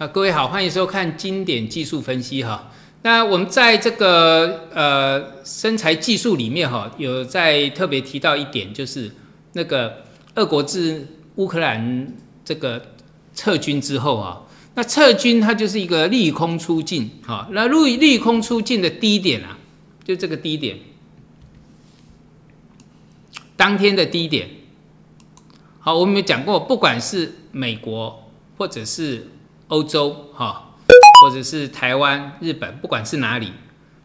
啊，各位好，欢迎收看经典技术分析哈。那我们在这个呃身材技术里面哈，有在特别提到一点，就是那个俄国自乌克兰这个撤军之后啊，那撤军它就是一个利空出尽哈。那利利空出尽的低点啊，就这个低点，当天的低点。好，我们有讲过，不管是美国或者是欧洲哈，或者是台湾、日本，不管是哪里，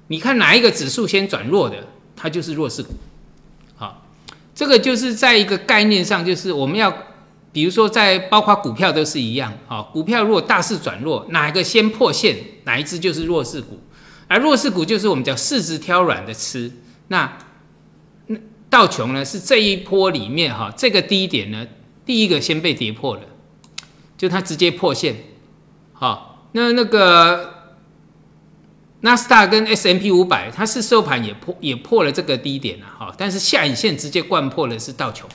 你看哪一个指数先转弱的，它就是弱势股。好，这个就是在一个概念上，就是我们要，比如说在包括股票都是一样。好，股票如果大势转弱，哪一个先破线，哪一只就是弱势股。而弱势股就是我们叫市值挑软的吃。那那道琼呢，是这一波里面哈，这个低点呢，第一个先被跌破了，就它直接破线。好，那那个纳斯达跟 S M P 五百，它是收盘也破也破了这个低点了，哈，但是下影线直接灌破了是道琼，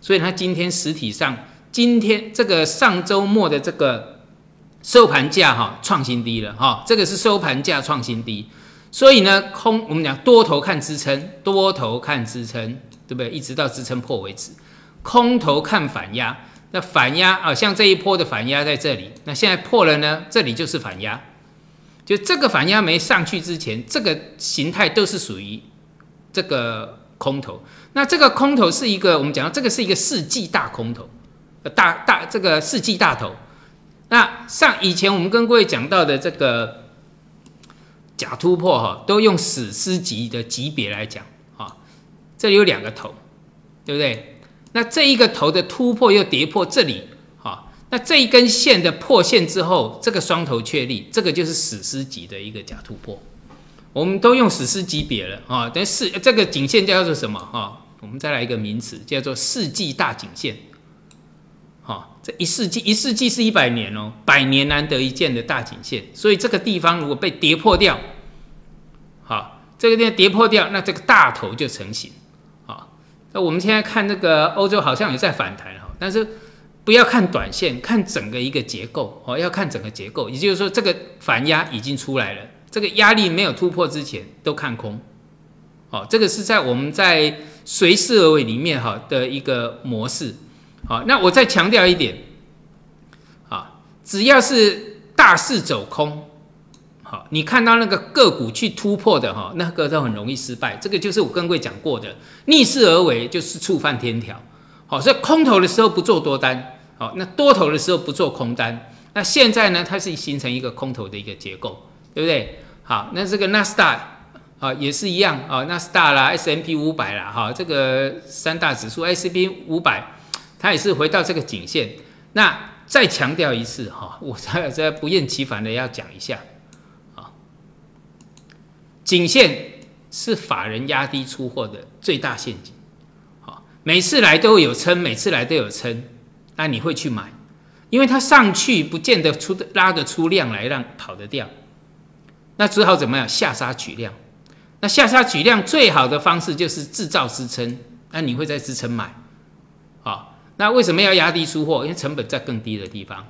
所以它今天实体上今天这个上周末的这个收盘价哈创新低了，哈，这个是收盘价创新低，所以呢空我们讲多头看支撑，多头看支撑，对不对？一直到支撑破为止，空头看反压。那反压啊，像这一波的反压在这里，那现在破了呢，这里就是反压，就这个反压没上去之前，这个形态都是属于这个空头。那这个空头是一个，我们讲这个是一个世纪大空头，大大这个世纪大头。那上以前我们跟各位讲到的这个假突破哈，都用史诗级的级别来讲啊，这里有两个头，对不对？那这一个头的突破又跌破这里，好，那这一根线的破线之后，这个双头确立，这个就是史诗级的一个假突破。我们都用史诗级别了啊，等是这个颈线叫做什么哈？我们再来一个名词，叫做世纪大颈线。好，这一世纪一世纪是一百年哦，百年难得一见的大颈线，所以这个地方如果被跌破掉，好，这个地方跌破掉，那这个大头就成型。我们现在看那个欧洲好像也在反弹哈，但是不要看短线，看整个一个结构哦，要看整个结构，也就是说这个反压已经出来了，这个压力没有突破之前都看空，哦，这个是在我们在随势而为里面哈的一个模式，好，那我再强调一点，啊，只要是大势走空。好，你看到那个个股去突破的哈，那个都很容易失败。这个就是我跟各位讲过的，逆势而为就是触犯天条。好，所以空头的时候不做多单，好，那多头的时候不做空单。那现在呢，它是形成一个空头的一个结构，对不对？好，那这个纳斯达啊也是一样啊，纳斯达啦，S M P 五百啦，哈，这个三大指数 S P 五百，它也是回到这个颈线。那再强调一次哈，我再再不厌其烦的要讲一下。颈线是法人压低出货的最大陷阱，好，每次来都有撑，每次来都有撑，那你会去买，因为它上去不见得出拉得出量来让跑得掉，那只好怎么样下杀取量，那下杀取量最好的方式就是制造支撑，那你会在支撑买，好，那为什么要压低出货？因为成本在更低的地方，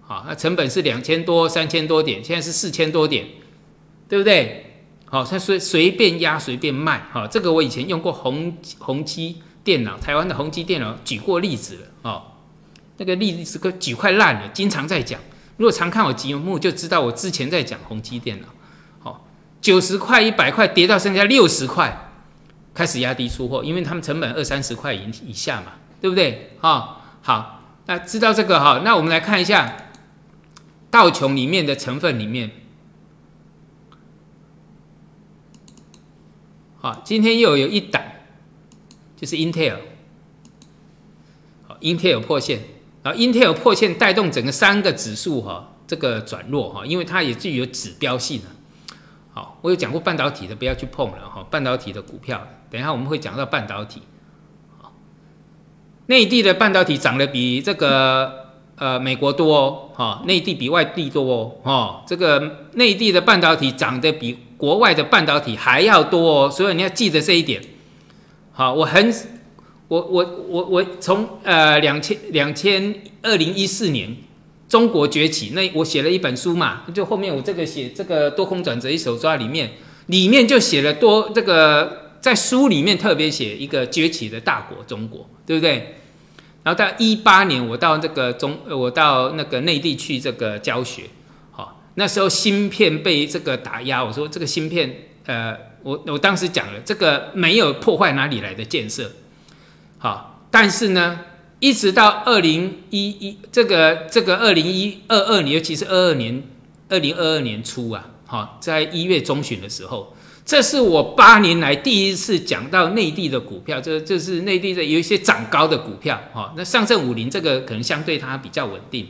好，那成本是两千多、三千多点，现在是四千多点，对不对？好，他随随便压随便卖，好，这个我以前用过宏宏基电脑，台湾的宏基电脑举过例子了，哦，那个例子个举快烂了，经常在讲，如果常看我节目就知道我之前在讲宏基电脑，好，九十块一百块跌到剩下六十块，开始压低出货，因为他们成本二三十块以以下嘛，对不对？哈，好，那知道这个哈，那我们来看一下道琼里面的成分里面。好，今天又有一档，就是 Intel，好，Intel 破线，然后 Intel 破线带动整个三个指数哈，这个转弱哈，因为它也具有指标性啊。好，我有讲过半导体的不要去碰了哈，半导体的股票，等一下我们会讲到半导体。好，内地的半导体涨得比这个呃美国多哦，哈，内地比外地多哦，哈，这个内地的半导体涨得比。国外的半导体还要多哦，所以你要记得这一点。好，我很，我我我我从呃两千两千二零一四年中国崛起，那我写了一本书嘛，就后面我这个写这个多空转折一手抓里面，里面就写了多这个在书里面特别写一个崛起的大国中国，对不对？然后到一八年，我到这个中，我到那个内地去这个教学，那时候芯片被这个打压，我说这个芯片，呃，我我当时讲了，这个没有破坏哪里来的建设，好，但是呢。一直到二零一一这个这个二零一二二年，尤其是二二年二零二二年初啊，好，在一月中旬的时候，这是我八年来第一次讲到内地的股票，这这是内地的有一些涨高的股票，哈，那上证五零这个可能相对它比较稳定，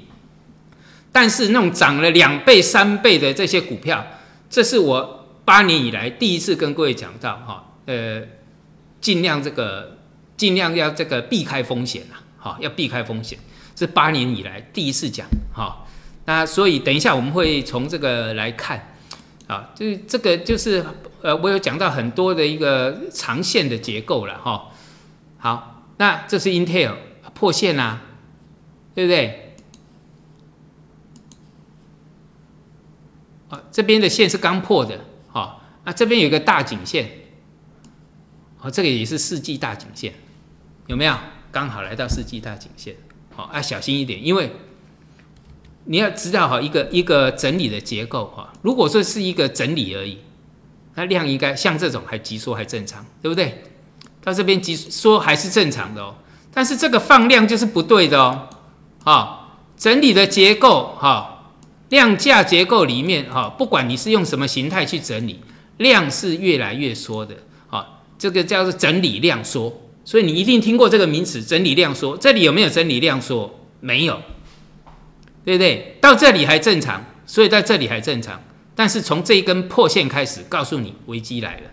但是那种涨了两倍三倍的这些股票，这是我八年以来第一次跟各位讲到，哈，呃，尽量这个尽量要这个避开风险啊。好，要避开风险，是八年以来第一次讲。哈，那所以等一下我们会从这个来看，啊，就是这个就是呃，我有讲到很多的一个长线的结构了哈。好，那这是 Intel 破线啦，对不对？啊，这边的线是刚破的，好，那这边有个大颈线，哦，这个也是世纪大颈线，有没有？刚好来到世纪大颈线，好，啊小心一点，因为你要知道哈，一个一个整理的结构哈，如果说是一个整理而已，那量应该像这种还急缩还正常，对不对？到这边急缩还是正常的哦，但是这个放量就是不对的哦，好，整理的结构哈，量价结构里面哈，不管你是用什么形态去整理，量是越来越缩的，啊，这个叫做整理量缩。所以你一定听过这个名词“整理量缩”，这里有没有整理量缩？没有，对不对？到这里还正常，所以在这里还正常。但是从这一根破线开始，告诉你危机来了，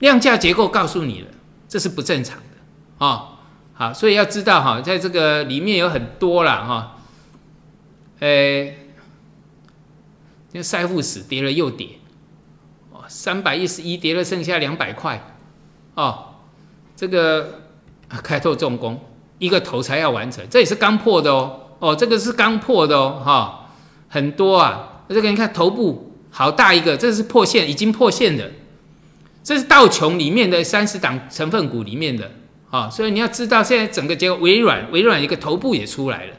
量价结构告诉你了，这是不正常的啊。好，所以要知道哈，在这个里面有很多了哈。诶，那赛富死跌了又跌，哦，三百一十一跌了剩下两百块，哦。这个开拓重工，一个头才要完成，这也是刚破的哦。哦，这个是刚破的哦，哈，很多啊。这个你看头部好大一个，这是破线，已经破线的。这是道琼里面的三十档成分股里面的啊，所以你要知道，现在整个结果，微软，微软一个头部也出来了。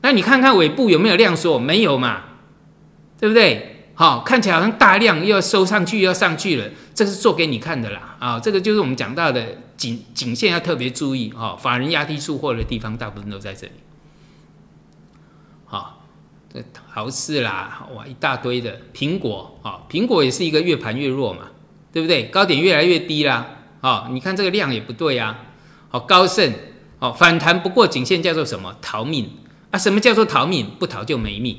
那你看看尾部有没有量缩？没有嘛，对不对？好，看起来好像大量又要收上去，又要上去了，这是做给你看的啦。啊，这个就是我们讲到的。颈颈线要特别注意哈，法人压低出货的地方大部分都在这里。好，这豪斯啦，哇，一大堆的苹果啊，苹果也是一个越盘越弱嘛，对不对？高点越来越低啦，啊，你看这个量也不对啊。好，高盛，哦，反弹不过颈线叫做什么？逃命啊？什么叫做逃命？不逃就没命，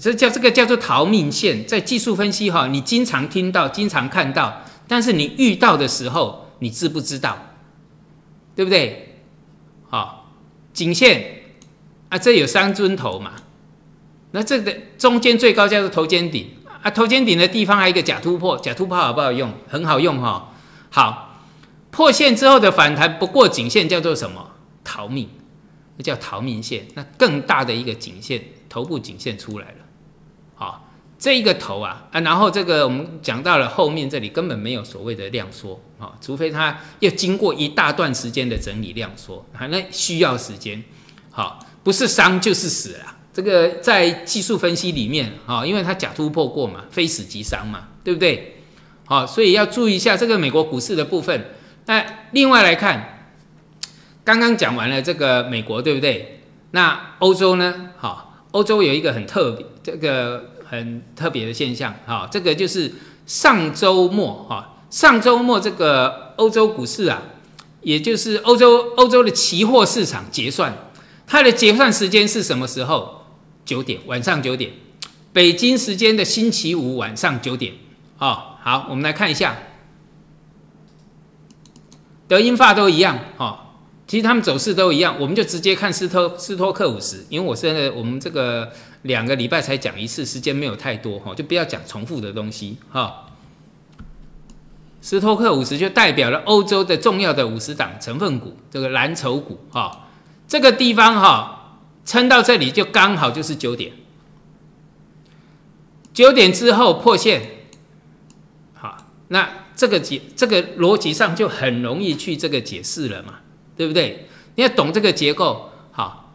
这叫这个叫做逃命线。在技术分析哈，你经常听到，经常看到，但是你遇到的时候。你知不知道？对不对？好，颈线啊，这有三尊头嘛？那这个中间最高叫做头肩顶啊，头肩顶的地方还有一个假突破，假突破好不好用？很好用哈。好，破线之后的反弹不过颈线叫做什么？逃命，那叫逃命线。那更大的一个颈线，头部颈线出来了。好。这一个头啊啊，然后这个我们讲到了后面这里根本没有所谓的量缩啊，除非它要经过一大段时间的整理量缩啊，那需要时间，好，不是伤就是死了。这个在技术分析里面啊，因为它假突破过嘛，非死即伤嘛，对不对？好，所以要注意一下这个美国股市的部分。那另外来看，刚刚讲完了这个美国，对不对？那欧洲呢？好，欧洲有一个很特别这个。很特别的现象，哈，这个就是上周末，哈，上周末这个欧洲股市啊，也就是欧洲欧洲的期货市场结算，它的结算时间是什么时候？九点，晚上九点，北京时间的星期五晚上九点，哦，好，我们来看一下，德英法都一样，哈。其实他们走势都一样，我们就直接看斯托斯托克五十，因为我现在我们这个两个礼拜才讲一次，时间没有太多哈，就不要讲重复的东西哈。斯托克五十就代表了欧洲的重要的五十档成分股，这个蓝筹股哈，这个地方哈，撑到这里就刚好就是九点，九点之后破线，好，那这个解这个逻辑上就很容易去这个解释了嘛，对不对？你要懂这个结构，好，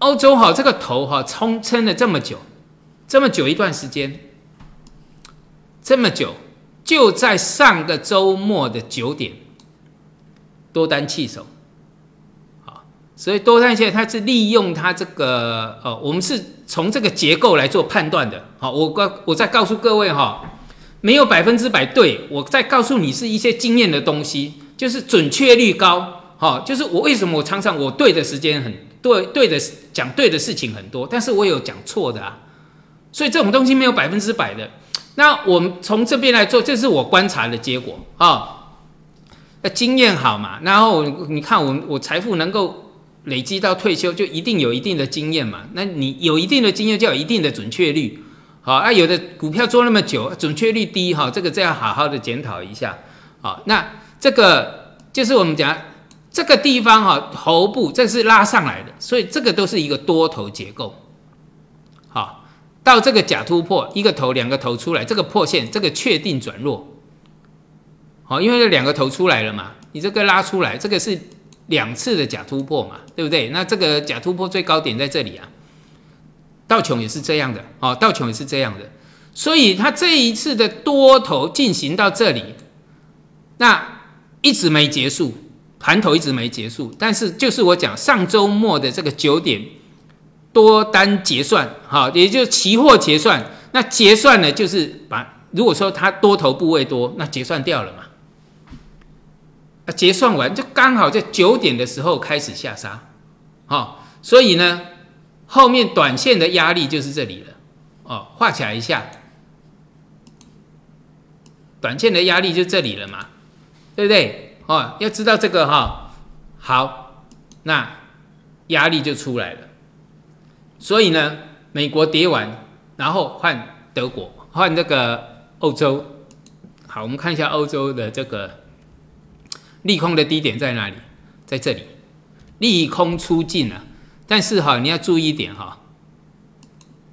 欧洲哈这个头哈冲撑了这么久，这么久一段时间，这么久，就在上个周末的九点，多单弃守。所以多单线它是利用它这个呃，我们是从这个结构来做判断的。好，我告我再告诉各位哈，没有百分之百对，我再告诉你是一些经验的东西，就是准确率高。好，就是我为什么我常常我对的时间很对，对的讲对的事情很多，但是我有讲错的啊。所以这种东西没有百分之百的。那我们从这边来做，这是我观察的结果啊。那经验好嘛，然后你看我我财富能够。累积到退休就一定有一定的经验嘛？那你有一定的经验就有一定的准确率，好啊。有的股票做那么久，准确率低哈，这个再要好好的检讨一下。好，那这个就是我们讲这个地方哈，头部这是拉上来的，所以这个都是一个多头结构。好，到这个假突破，一个头两个头出来，这个破线，这个确定转弱。好，因为这两个头出来了嘛，你这个拉出来，这个是。两次的假突破嘛，对不对？那这个假突破最高点在这里啊，道琼也是这样的哦，道琼也是这样的，所以它这一次的多头进行到这里，那一直没结束，盘头一直没结束，但是就是我讲上周末的这个九点多单结算，哈，也就期货结算，那结算呢就是把如果说它多头部位多，那结算掉了嘛。啊，结算完就刚好在九点的时候开始下杀，好，所以呢，后面短线的压力就是这里了，哦，画起来一下，短线的压力就这里了嘛，对不对？哦，要知道这个哈，好，那压力就出来了，所以呢，美国跌完，然后换德国，换这个欧洲，好，我们看一下欧洲的这个。利空的低点在哪里？在这里，利空出尽了。但是哈，你要注意一点哈，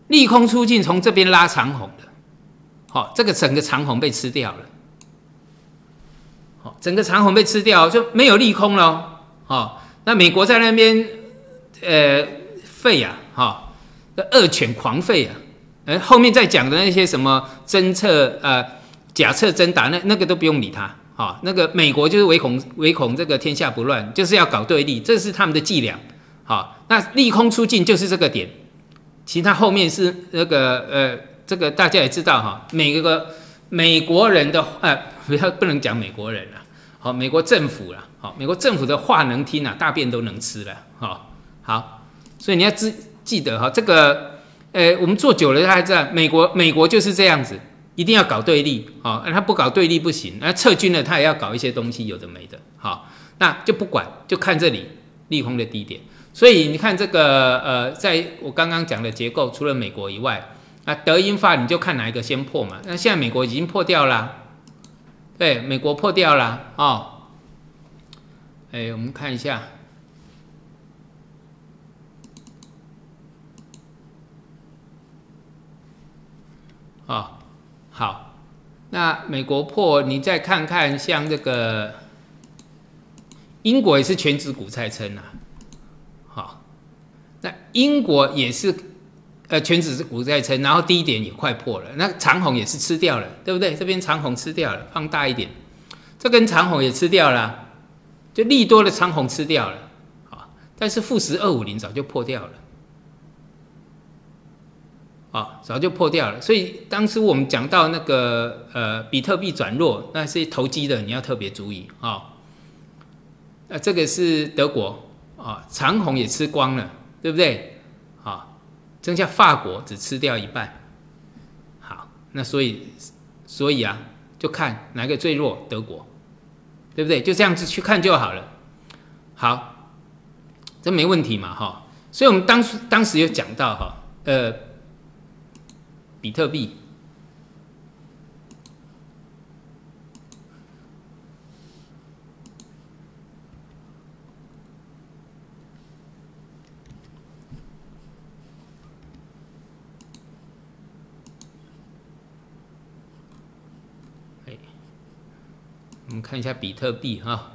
利空出尽从这边拉长红的，好，这个整个长红被吃掉了，整个长虹被吃掉就没有利空了。好，那美国在那边呃废呀，哈，恶犬狂吠啊，呃，后面再讲的那些什么侦测呃假测真打那那个都不用理他。好，那个美国就是唯恐唯恐这个天下不乱，就是要搞对立，这是他们的伎俩。好，那利空出尽就是这个点，其他后面是那个呃，这个大家也知道哈，每个美国人的呃，不要不能讲美国人了，好，美国政府了，好，美国政府的话能听啊，大便都能吃了，好，好，所以你要记记得哈，这个呃，我们做久了大家知道，美国美国就是这样子。一定要搞对立，好，他不搞对立不行。那撤军了，他也要搞一些东西，有的没的，好，那就不管，就看这里利空的低点。所以你看这个，呃，在我刚刚讲的结构，除了美国以外，啊，德英法你就看哪一个先破嘛。那现在美国已经破掉了，对，美国破掉了，哦，哎，我们看一下，啊。好，那美国破，你再看看像这个英国也是全指股在撑啊。好，那英国也是呃全指股在撑，然后低点也快破了，那长虹也是吃掉了，对不对？这边长虹吃掉了，放大一点，这根长虹也吃掉了，就利多的长虹吃掉了。好，但是富时二五零早就破掉了。啊，早就破掉了，所以当时我们讲到那个呃比特币转弱，那些投机的你要特别注意啊。那这个是德国啊，长虹也吃光了，对不对？剩下法国只吃掉一半。好，那所以所以啊，就看哪个最弱，德国，对不对？就这样子去看就好了。好，这没问题嘛哈。所以我们当时当时有讲到哈，呃。比特币，看一下比特币哈。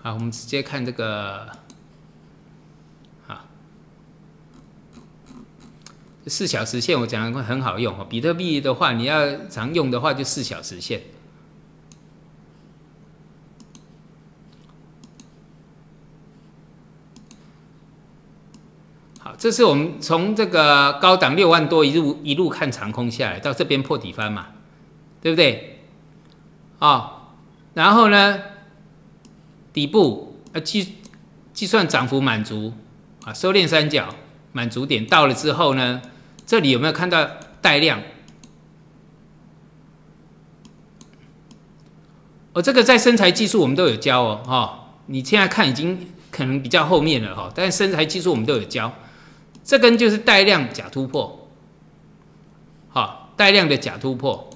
好，我们直接看这个，好，四小时线我讲的很好用哦。比特币的话，你要常用的话，就四小时线。好，这是我们从这个高档六万多一路一路看长空下来，到这边破底翻嘛，对不对？啊，然后呢？底部呃计计算涨幅满足啊，收敛三角满足点到了之后呢，这里有没有看到带量？哦，这个在身材技术我们都有教哦，哈，你现在看已经可能比较后面了哈，但是身材技术我们都有教，这根就是带量假突破，好，带量的假突破。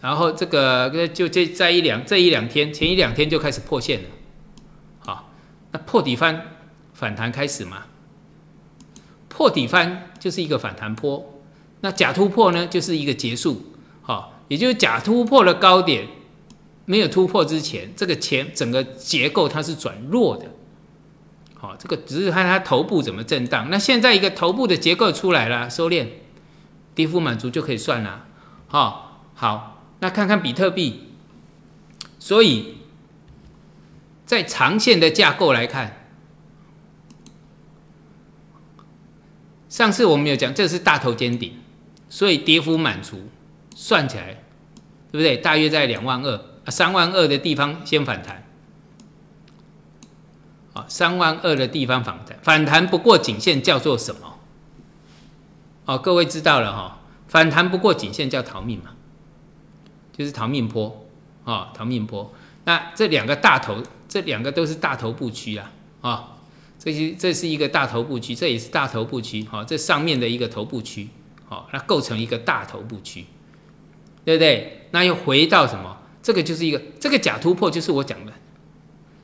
然后这个就这在一两这一两天前一两天就开始破线了，好，那破底翻反弹开始嘛？破底翻就是一个反弹坡，那假突破呢就是一个结束，好，也就是假突破的高点没有突破之前，这个前整个结构它是转弱的，好，这个只是看它头部怎么震荡。那现在一个头部的结构出来了，收敛，跌幅满足就可以算了，好，好。那看看比特币，所以在长线的架构来看，上次我们有讲，这是大头尖顶，所以跌幅满足，算起来，对不对？大约在两万二、三万二的地方先反弹，啊，三万二的地方反弹，反弹不过颈线叫做什么？哦，各位知道了哈，反弹不过颈线叫逃命嘛。就是逃命坡，啊，逃命坡。那这两个大头，这两个都是大头部区啊，啊，这些这是一个大头部区，这也是大头部区，好，这上面的一个头部区，好，那构成一个大头部区，对不对？那又回到什么？这个就是一个这个假突破，就是我讲的，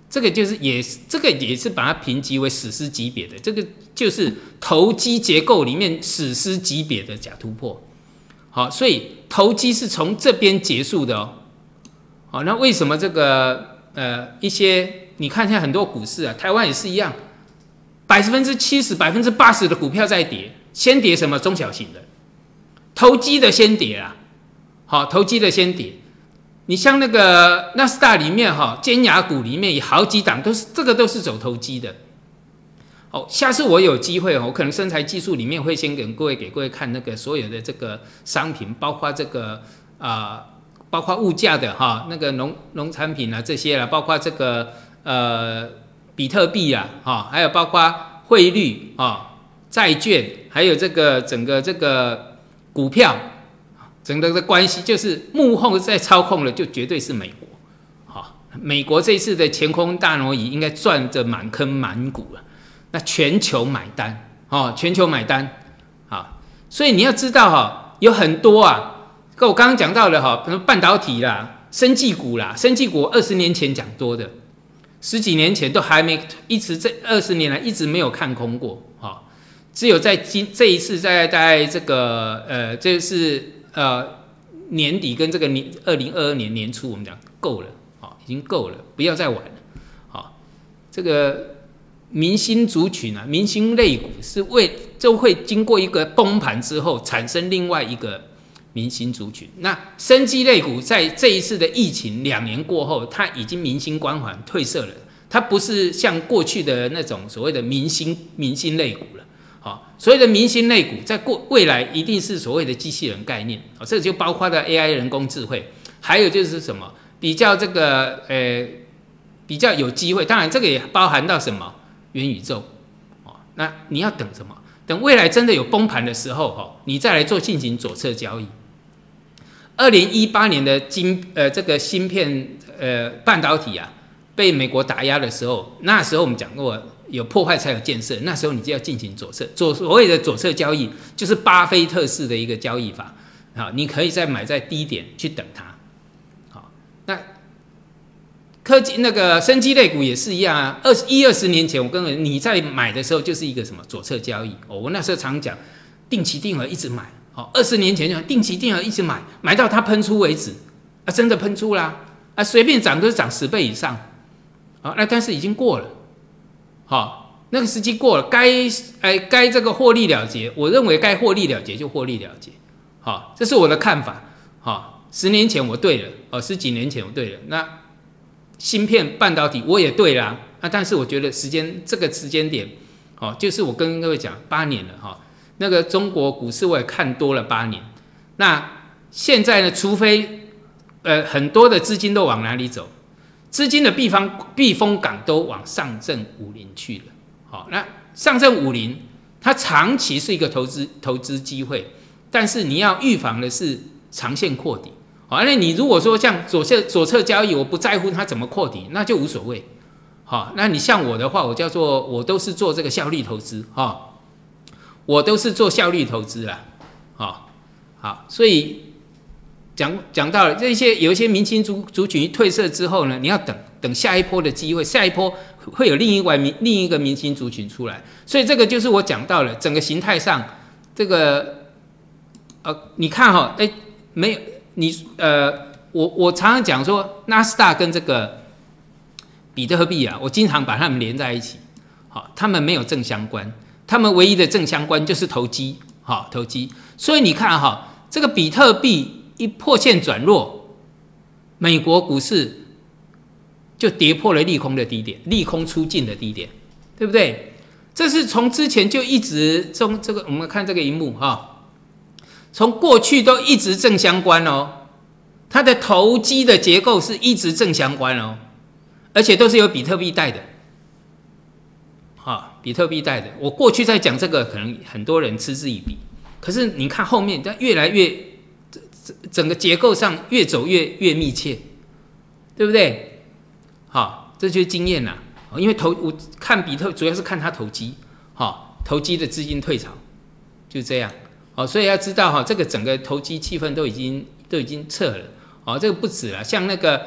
这个就是也这个也是把它评级为史诗级别的，这个就是投机结构里面史诗级别的假突破。好，所以投机是从这边结束的哦。好，那为什么这个呃一些你看现在很多股市啊，台湾也是一样，百分之七十、百分之八十的股票在跌，先跌什么中小型的，投机的先跌啊。好，投机的先跌。你像那个纳斯达里面哈，尖牙股里面有好几档都是这个都是走投机的。哦，下次我有机会哦，我可能身材技术里面会先给各位给各位看那个所有的这个商品，包括这个啊，包括物价的哈，那个农农产品啊这些了，包括这个呃比特币啊哈，还有包括汇率啊、债券，还有这个整个这个股票，整个的关系就是幕后在操控的，就绝对是美国。好，美国这次的前空大挪移应该赚着满坑满谷了。那全球买单哦，全球买单，好，所以你要知道哈，有很多啊，跟我刚刚讲到的哈，比如半导体啦、生技股啦，生技股二十年前讲多的，十几年前都还没一直这二十年来一直没有看空过哈，只有在今这一次在在这个呃，这是呃年底跟这个年二零二二年年初，我们讲够了，啊，已经够了，不要再玩了，好，这个。明星族群啊，明星类股是为就会经过一个崩盘之后产生另外一个明星族群。那生机类股在这一次的疫情两年过后，它已经明星光环褪色了，它不是像过去的那种所谓的明星明星类股了。好，所谓的明星类股在过未来一定是所谓的机器人概念。啊，这就包括了 AI 人工智慧，还有就是什么比较这个呃比较有机会，当然这个也包含到什么？元宇宙，哦，那你要等什么？等未来真的有崩盘的时候，哈，你再来做进行左侧交易。二零一八年的晶呃这个芯片呃半导体啊，被美国打压的时候，那时候我们讲过，有破坏才有建设，那时候你就要进行左侧左所谓的左侧交易，就是巴菲特式的一个交易法，好，你可以再买在低点去等它，好，那科技那个生机类股也是一样啊。二十一二十年前，我跟你在买的时候就是一个什么左侧交易哦。我那时候常讲，定期定额一直买。哦，二十年前就定期定额一直买，买到它喷出为止啊，真的喷出啦啊，随便涨都是涨十倍以上。好，那但是已经过了，好，那个时机过了，该哎该这个获利了结，我认为该获利了结就获利了结。好，这是我的看法。好，十年前我对了，哦，十几年前我对了，那。芯片半导体我也对啦，啊，但是我觉得时间这个时间点，哦，就是我跟各位讲八年了哈，那个中国股市我也看多了八年，那现在呢，除非呃很多的资金都往哪里走，资金的避方避风港都往上证五零去了，好，那上证五零它长期是一个投资投资机会，但是你要预防的是长线扩底。好，那你如果说像左侧左侧交易，我不在乎它怎么扩底，那就无所谓。好，那你像我的话，我叫做我都是做这个效率投资，哈，我都是做效率投资啦。好，好，所以讲讲到了这些，有一些明星族族群褪色之后呢，你要等等下一波的机会，下一波会有另一外明另一个明星族群出来，所以这个就是我讲到了整个形态上，这个呃，你看哈，哎，没有。你呃，我我常常讲说，纳斯达跟这个比特币啊，我经常把它们连在一起。好，它们没有正相关，它们唯一的正相关就是投机。好，投机。所以你看哈，这个比特币一破线转弱，美国股市就跌破了利空的低点，利空出尽的低点，对不对？这是从之前就一直从这个，我们看这个荧幕哈。从过去都一直正相关哦，它的投机的结构是一直正相关哦，而且都是有比特币带的，啊，比特币带的。我过去在讲这个，可能很多人嗤之以鼻，可是你看后面，它越来越整整个结构上越走越越密切，对不对？好，这就是经验啦。因为投我看比特主要是看它投机，好，投机的资金退潮，就这样。哦，所以要知道哈，这个整个投机气氛都已经都已经撤了。哦，这个不止了，像那个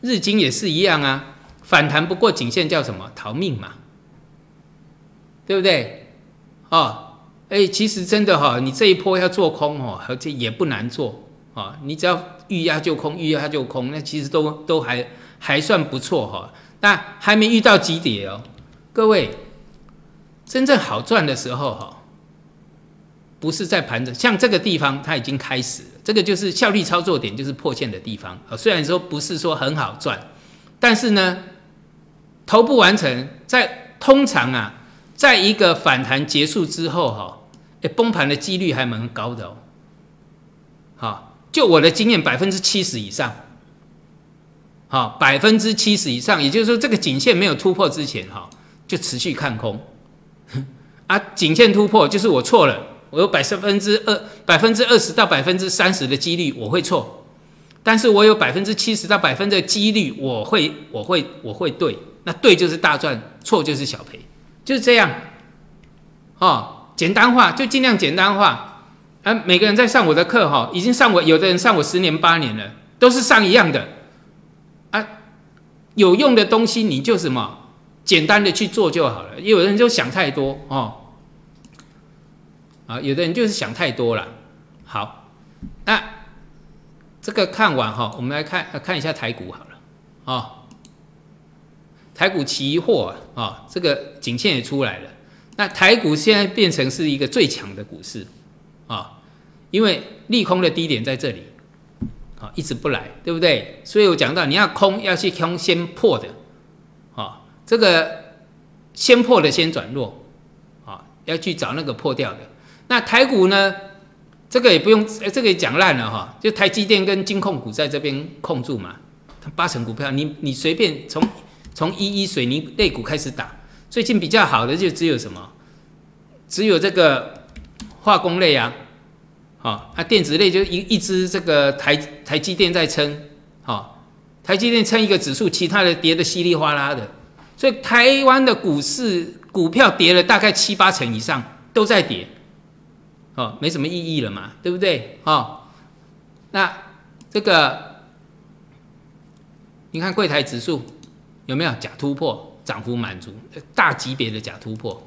日经也是一样啊，反弹不过颈线叫什么？逃命嘛，对不对？哦，哎，其实真的哈，你这一波要做空哦，而且也不难做啊，你只要遇压就空，遇压就空，那其实都都还还算不错哈。那还没遇到极点哦，各位，真正好赚的时候哈。不是在盘子，像这个地方它已经开始了，这个就是效率操作点，就是破线的地方啊。虽然说不是说很好赚，但是呢，头部完成，在通常啊，在一个反弹结束之后哈，哎，崩盘的几率还蛮高的哦。好，就我的经验，百分之七十以上，好，百分之七十以上，也就是说这个颈线没有突破之前哈，就持续看空啊，颈线突破就是我错了。我有百分之二、百分之二十到百分之三十的几率我会错，但是我有百分之七十到百分的几率我会、我会、我会对。那对就是大赚，错就是小赔，就是这样。哦，简单化就尽量简单化。啊，每个人在上我的课哈，已经上我，有的人上我十年八年了，都是上一样的。啊，有用的东西你就什么简单的去做就好了。有人就想太多哦。啊，有的人就是想太多了。好，那这个看完哈，我们来看看一下台股好了。啊，台股期货啊，这个颈线也出来了。那台股现在变成是一个最强的股市啊，因为利空的低点在这里，啊，一直不来，对不对？所以我讲到你要空，要去空先破的，啊，这个先破的先转弱，啊，要去找那个破掉的。那台股呢？这个也不用，这个也讲烂了哈。就台积电跟金控股在这边控住嘛，它八成股票，你你随便从从一一水泥类股开始打。最近比较好的就只有什么？只有这个化工类啊，好，啊电子类就一一只这个台台积电在撑，好，台积电撑一个指数，其他的跌的稀里哗啦的。所以台湾的股市股票跌了大概七八成以上，都在跌。哦，没什么意义了嘛，对不对？哦，那这个，你看柜台指数有没有假突破，涨幅满足，大级别的假突破，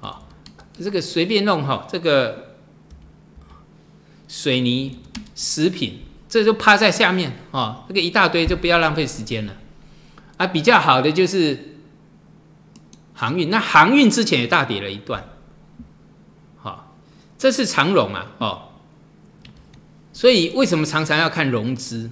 啊，这个随便弄哈，这个水泥、食品，这就趴在下面啊，这个一大堆就不要浪费时间了。啊，比较好的就是航运，那航运之前也大跌了一段，好，这是长融啊，哦，所以为什么常常要看融资？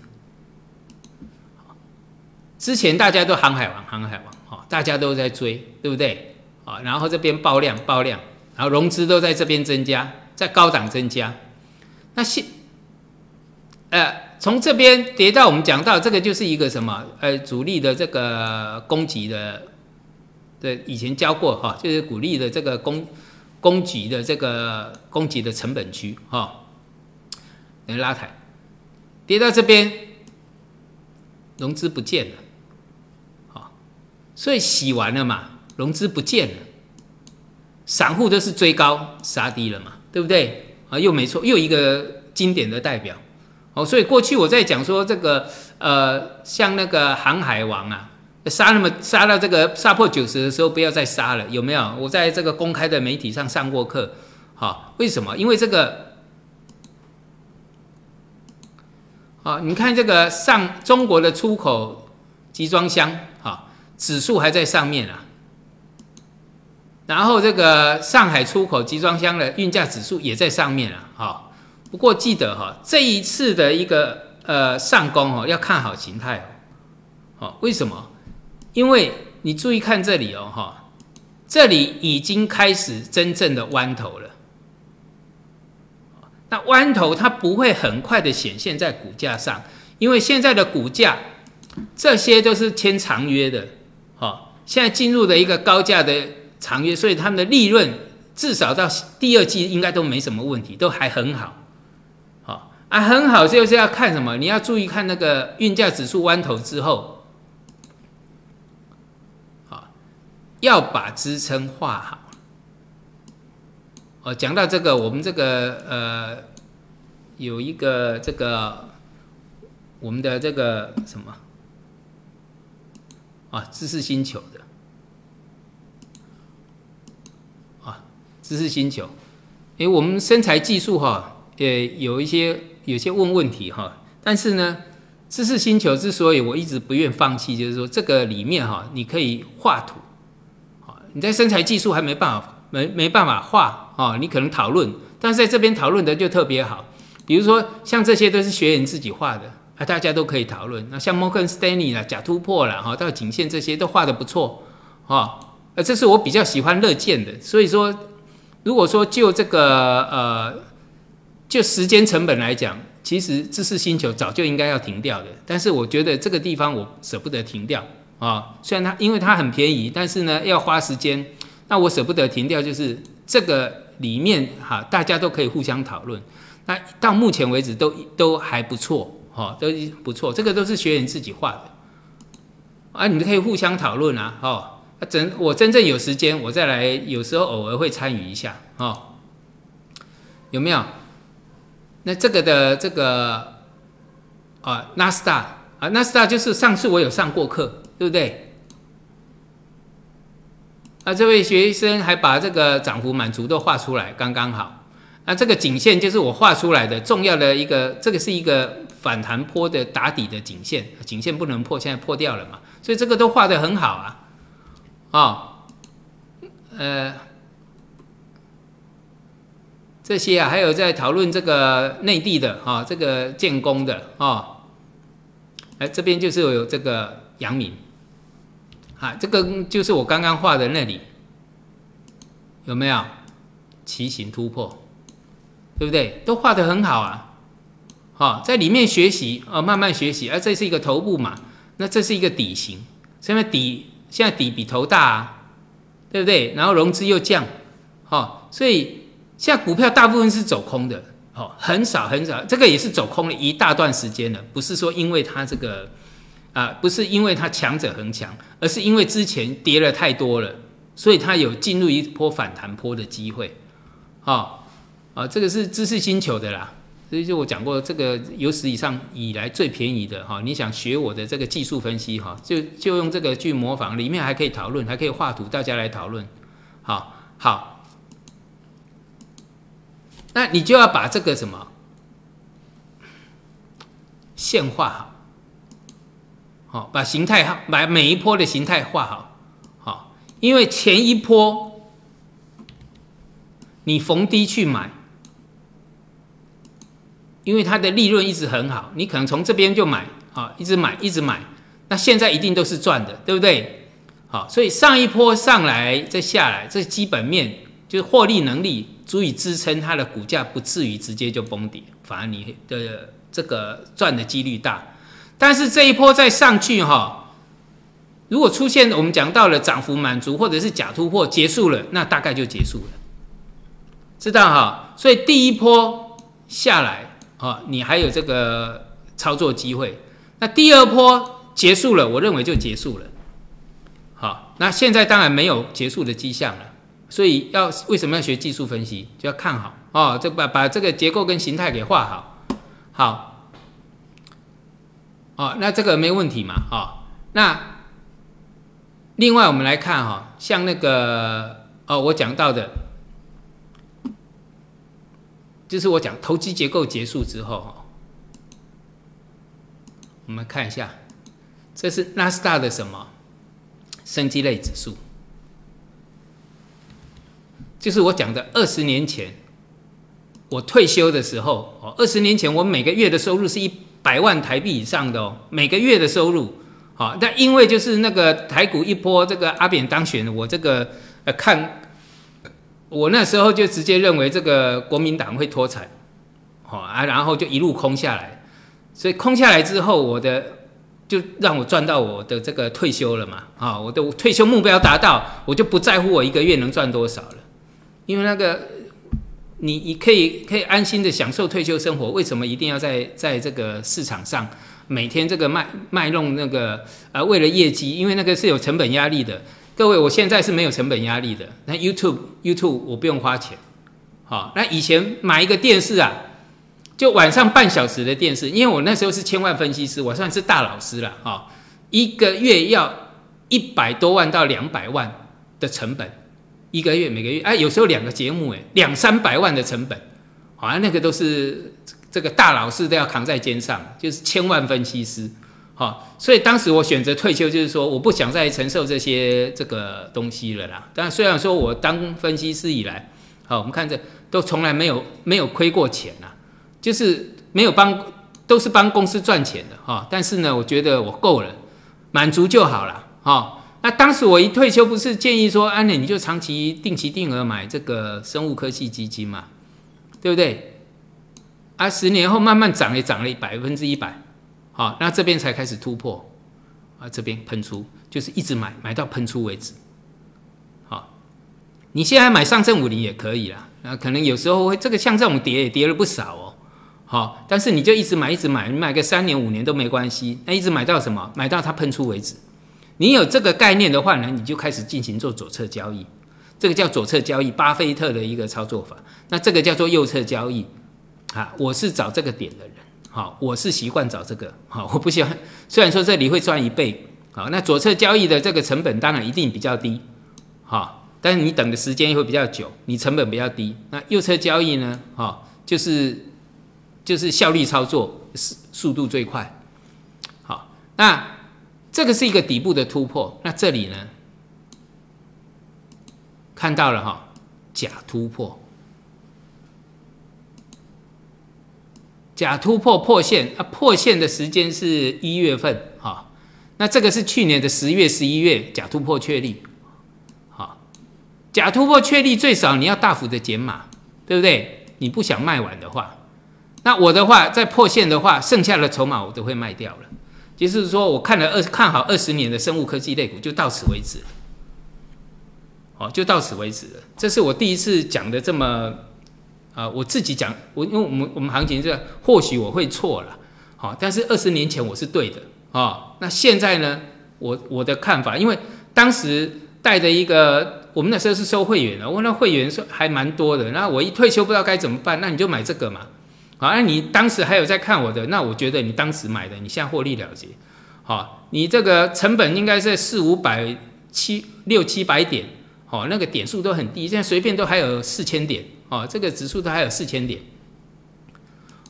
之前大家都航海王，航海王，大家都在追，对不对？啊，然后这边爆量，爆量，然后融资都在这边增加，在高档增加。那现，呃，从这边跌到我们讲到这个，就是一个什么？呃，主力的这个供给的，对，以前教过哈，就是鼓励的这个供供给的这个供给的成本区，哈，等于拉抬，跌到这边，融资不见了。所以洗完了嘛，融资不见了，散户都是追高杀低了嘛，对不对？啊，又没错，又一个经典的代表。哦，所以过去我在讲说这个，呃，像那个航海王啊，杀那么杀到这个杀破九十的时候，不要再杀了，有没有？我在这个公开的媒体上上过课。好，为什么？因为这个，好，你看这个上中国的出口集装箱，指数还在上面啊，然后这个上海出口集装箱的运价指数也在上面啊，哈。不过记得哈，这一次的一个呃上攻哦，要看好形态哦，好，为什么？因为你注意看这里哦，哈，这里已经开始真正的弯头了。那弯头它不会很快的显现在股价上，因为现在的股价这些都是签长约的。现在进入的一个高价的长约，所以他们的利润至少到第二季应该都没什么问题，都还很好。好啊，很好就是要看什么？你要注意看那个运价指数弯头之后，好，要把支撑画好。哦，讲到这个，我们这个呃，有一个这个我们的这个什么？啊，知识星球的啊，知识星球，哎，我们身材技术哈，也有一些有些问问题哈，但是呢，知识星球之所以我一直不愿放弃，就是说这个里面哈，你可以画图，啊，你在身材技术还没办法没没办法画啊，你可能讨论，但是在这边讨论的就特别好，比如说像这些都是学员自己画的。啊，大家都可以讨论。那像摩根斯丹利啦、假突破啦哈，到颈线这些都画的不错，哈。呃，这是我比较喜欢乐见的。所以说，如果说就这个呃，就时间成本来讲，其实知识星球早就应该要停掉的。但是我觉得这个地方我舍不得停掉啊。虽然它因为它很便宜，但是呢要花时间，那我舍不得停掉，就是这个里面哈，大家都可以互相讨论。那到目前为止都都还不错。哦，都不错，这个都是学员自己画的，啊，你们可以互相讨论啊，哦，啊真我真正有时间，我再来，有时候偶尔会参与一下，哦，有没有？那这个的这个啊，纳斯达啊，纳斯达就是上次我有上过课，对不对？啊，这位学生还把这个涨幅满足都画出来，刚刚好。那这个颈线就是我画出来的重要的一个，这个是一个。反弹坡的打底的颈线，颈线不能破，现在破掉了嘛，所以这个都画的很好啊，啊，呃，这些啊，还有在讨论这个内地的啊，这个建工的啊，哎，这边就是有这个阳明，啊，这个就是我刚刚画的那里，有没有奇形突破，对不对？都画的很好啊。好，在里面学习啊，慢慢学习。而这是一个头部嘛，那这是一个底型。下面底现在底比头大，啊，对不对？然后融资又降，好，所以现在股票大部分是走空的，好，很少很少。这个也是走空了一大段时间了，不是说因为它这个啊，不是因为它强者恒强，而是因为之前跌了太多了，所以它有进入一波反弹波的机会。好，啊，这个是知识星球的啦。所以就我讲过，这个有史以上以来最便宜的哈，你想学我的这个技术分析哈，就就用这个去模仿，里面还可以讨论，还可以画图，大家来讨论。好，好，那你就要把这个什么线画好，好，把形态好，把每一波的形态画好，好，因为前一波你逢低去买。因为它的利润一直很好，你可能从这边就买啊，一直买一直买，那现在一定都是赚的，对不对？好，所以上一波上来再下来，这基本面就是获利能力足以支撑它的股价不至于直接就崩跌，反而你的这个赚的几率大。但是这一波再上去哈，如果出现我们讲到了涨幅满足或者是假突破结束了，那大概就结束了，知道哈？所以第一波下来。啊，你还有这个操作机会。那第二波结束了，我认为就结束了。好，那现在当然没有结束的迹象了。所以要为什么要学技术分析？就要看好哦，这把把这个结构跟形态给画好。好，哦，那这个没问题嘛？哦，那另外我们来看哈，像那个哦，我讲到的。就是我讲投机结构结束之后，我们看一下，这是纳斯达的什么？生机类指数，就是我讲的二十年前我退休的时候哦，二十年前我每个月的收入是一百万台币以上的哦，每个月的收入，好，但因为就是那个台股一波这个阿扁当选，我这个呃看。我那时候就直接认为这个国民党会脱产，好啊，然后就一路空下来，所以空下来之后，我的就让我赚到我的这个退休了嘛，啊，我的退休目标达到，我就不在乎我一个月能赚多少了，因为那个你你可以可以安心的享受退休生活，为什么一定要在在这个市场上每天这个卖卖弄那个呃为了业绩，因为那个是有成本压力的。各位，我现在是没有成本压力的。那 YouTube YouTube 我不用花钱，好。那以前买一个电视啊，就晚上半小时的电视，因为我那时候是千万分析师，我算是大老师了，哈。一个月要一百多万到两百万的成本，一个月每个月，哎，有时候两个节目，哎，两三百万的成本，好像那个都是这个大老师都要扛在肩上，就是千万分析师。好，所以当时我选择退休，就是说我不想再承受这些这个东西了啦。但虽然说我当分析师以来，好，我们看这都从来没有没有亏过钱呐，就是没有帮都是帮公司赚钱的哈。但是呢，我觉得我够了，满足就好了哈。那当时我一退休，不是建议说，安磊你就长期定期定额买这个生物科技基金嘛，对不对？啊，十年后慢慢涨也涨了百分之一百。好，那这边才开始突破，啊，这边喷出就是一直买，买到喷出为止。好，你现在买上证五零也可以啦，那可能有时候会这个像这种跌也跌了不少哦。好，但是你就一直买，一直买，你买个三年五年都没关系。那一直买到什么？买到它喷出为止。你有这个概念的话呢，你就开始进行做左侧交易，这个叫左侧交易，巴菲特的一个操作法。那这个叫做右侧交易，啊，我是找这个点的人。好，我是习惯找这个。好，我不喜欢。虽然说这里会赚一倍，好，那左侧交易的这个成本当然一定比较低，好，但是你等的时间会比较久，你成本比较低。那右侧交易呢？好，就是就是效率操作，速速度最快。好，那这个是一个底部的突破。那这里呢，看到了哈，假突破。假突破破线啊，破线的时间是一月份哈，那这个是去年的十月、十一月假突破确立，好，假突破确立最少你要大幅的减码，对不对？你不想卖完的话，那我的话在破线的话，剩下的筹码我都会卖掉了，就是说我看了二看好二十年的生物科技类股就到此为止，哦，就到此为止了，这是我第一次讲的这么。啊，我自己讲，我因为我们我们行情是或许我会错了，好，但是二十年前我是对的啊。那现在呢，我我的看法，因为当时带着一个，我们那时候是收会员的，我那会员说还蛮多的。那我一退休不知道该怎么办，那你就买这个嘛，好，那你当时还有在看我的，那我觉得你当时买的，你现在获利了结。好，你这个成本应该在四五百七六七百点，好，那个点数都很低，现在随便都还有四千点，哦，这个指数都还有四千点。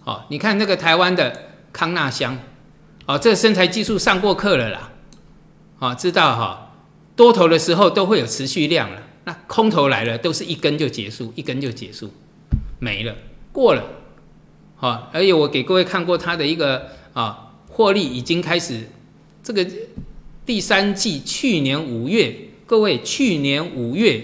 好，你看那个台湾的康纳香，哦，这个身材技术上过课了啦，啊，知道哈，多头的时候都会有持续量了，那空头来了都是一根就结束，一根就结束，没了，过了。好，而且我给各位看过它的一个啊，获利已经开始，这个第三季去年五月，各位去年五月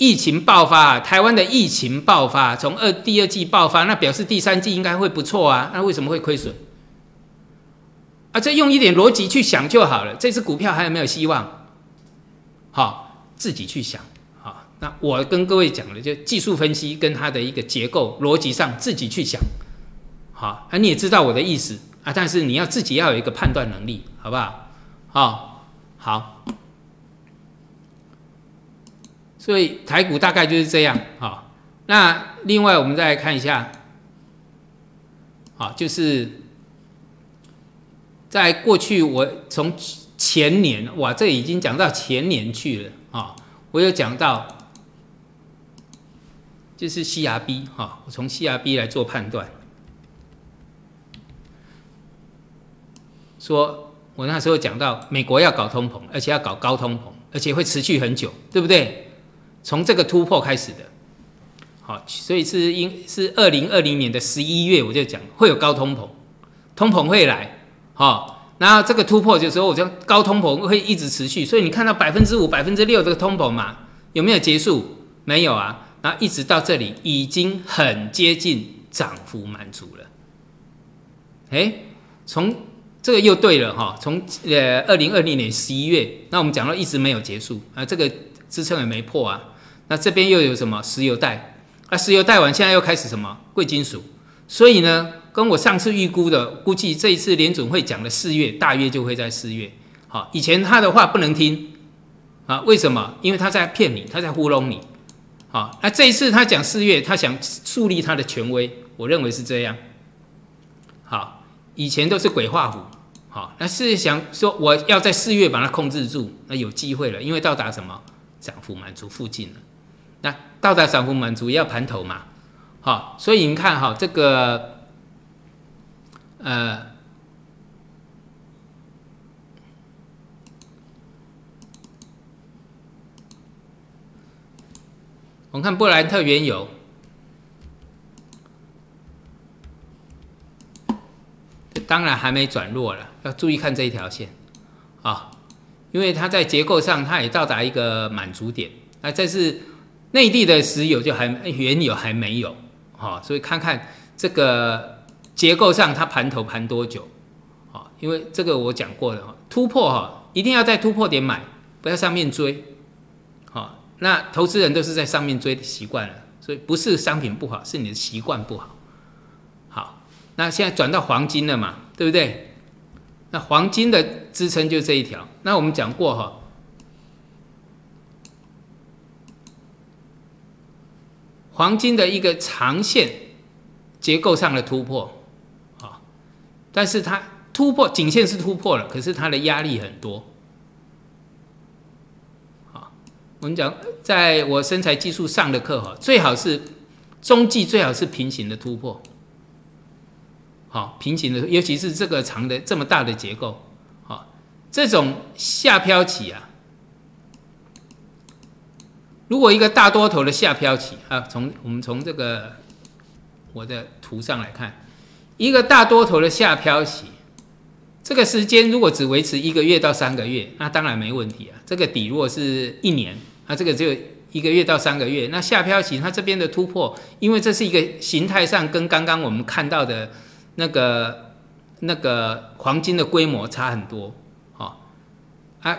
疫情爆发，台湾的疫情爆发，从二第二季爆发，那表示第三季应该会不错啊，那为什么会亏损？啊，这用一点逻辑去想就好了，这只股票还有没有希望？好，自己去想。好那我跟各位讲的就技术分析跟它的一个结构逻辑上自己去想，好啊，你也知道我的意思啊，但是你要自己要有一个判断能力，好不好？好，好，所以台股大概就是这样啊。那另外我们再来看一下，啊，就是在过去我从前年哇，这已经讲到前年去了啊，我有讲到。就是 CRB 哈，我从 CRB 来做判断，说我那时候讲到美国要搞通膨，而且要搞高通膨，而且会持续很久，对不对？从这个突破开始的，好，所以是因是二零二零年的十一月我就讲会有高通膨，通膨会来，好，然后这个突破的时候，我就高通膨会一直持续，所以你看到百分之五、百分之六这个通膨嘛，有没有结束？没有啊。那一直到这里已经很接近涨幅满足了，哎，从这个又对了哈，从呃二零二零年十一月，那我们讲到一直没有结束啊，这个支撑也没破啊，那这边又有什么石油带那，石油带完现在又开始什么贵金属，所以呢，跟我上次预估的，估计这一次联准会讲的四月大约就会在四月，好，以前他的话不能听啊，为什么？因为他在骗你，他在糊弄你。好，那这一次他讲四月，他想树立他的权威，我认为是这样。好，以前都是鬼画符，好，那是想说我要在四月把它控制住，那有机会了，因为到达什么涨幅满足附近了。那到达散户满足要盘头嘛，好，所以你看哈，这个，呃。我们看布兰特原油，当然还没转弱了，要注意看这一条线。啊，因为它在结构上它也到达一个满足点，那这是内地的石油就还原油还没有，哈，所以看看这个结构上它盘头盘多久，啊，因为这个我讲过的哈，突破哈一定要在突破点买，不要上面追。好那投资人都是在上面追的习惯了，所以不是商品不好，是你的习惯不好。好，那现在转到黄金了嘛，对不对？那黄金的支撑就这一条。那我们讲过哈，黄金的一个长线结构上的突破，啊，但是它突破颈线是突破了，可是它的压力很多。我们讲，在我身材技术上的课哈，最好是中继，最好是平行的突破。好，平行的，尤其是这个长的这么大的结构，好，这种下飘起啊，如果一个大多头的下飘起啊，从我们从这个我的图上来看，一个大多头的下飘起。这个时间如果只维持一个月到三个月，那当然没问题啊。这个底如果是一年，那这个只有一个月到三个月。那下飘起它这边的突破，因为这是一个形态上跟刚刚我们看到的那个那个黄金的规模差很多，好啊，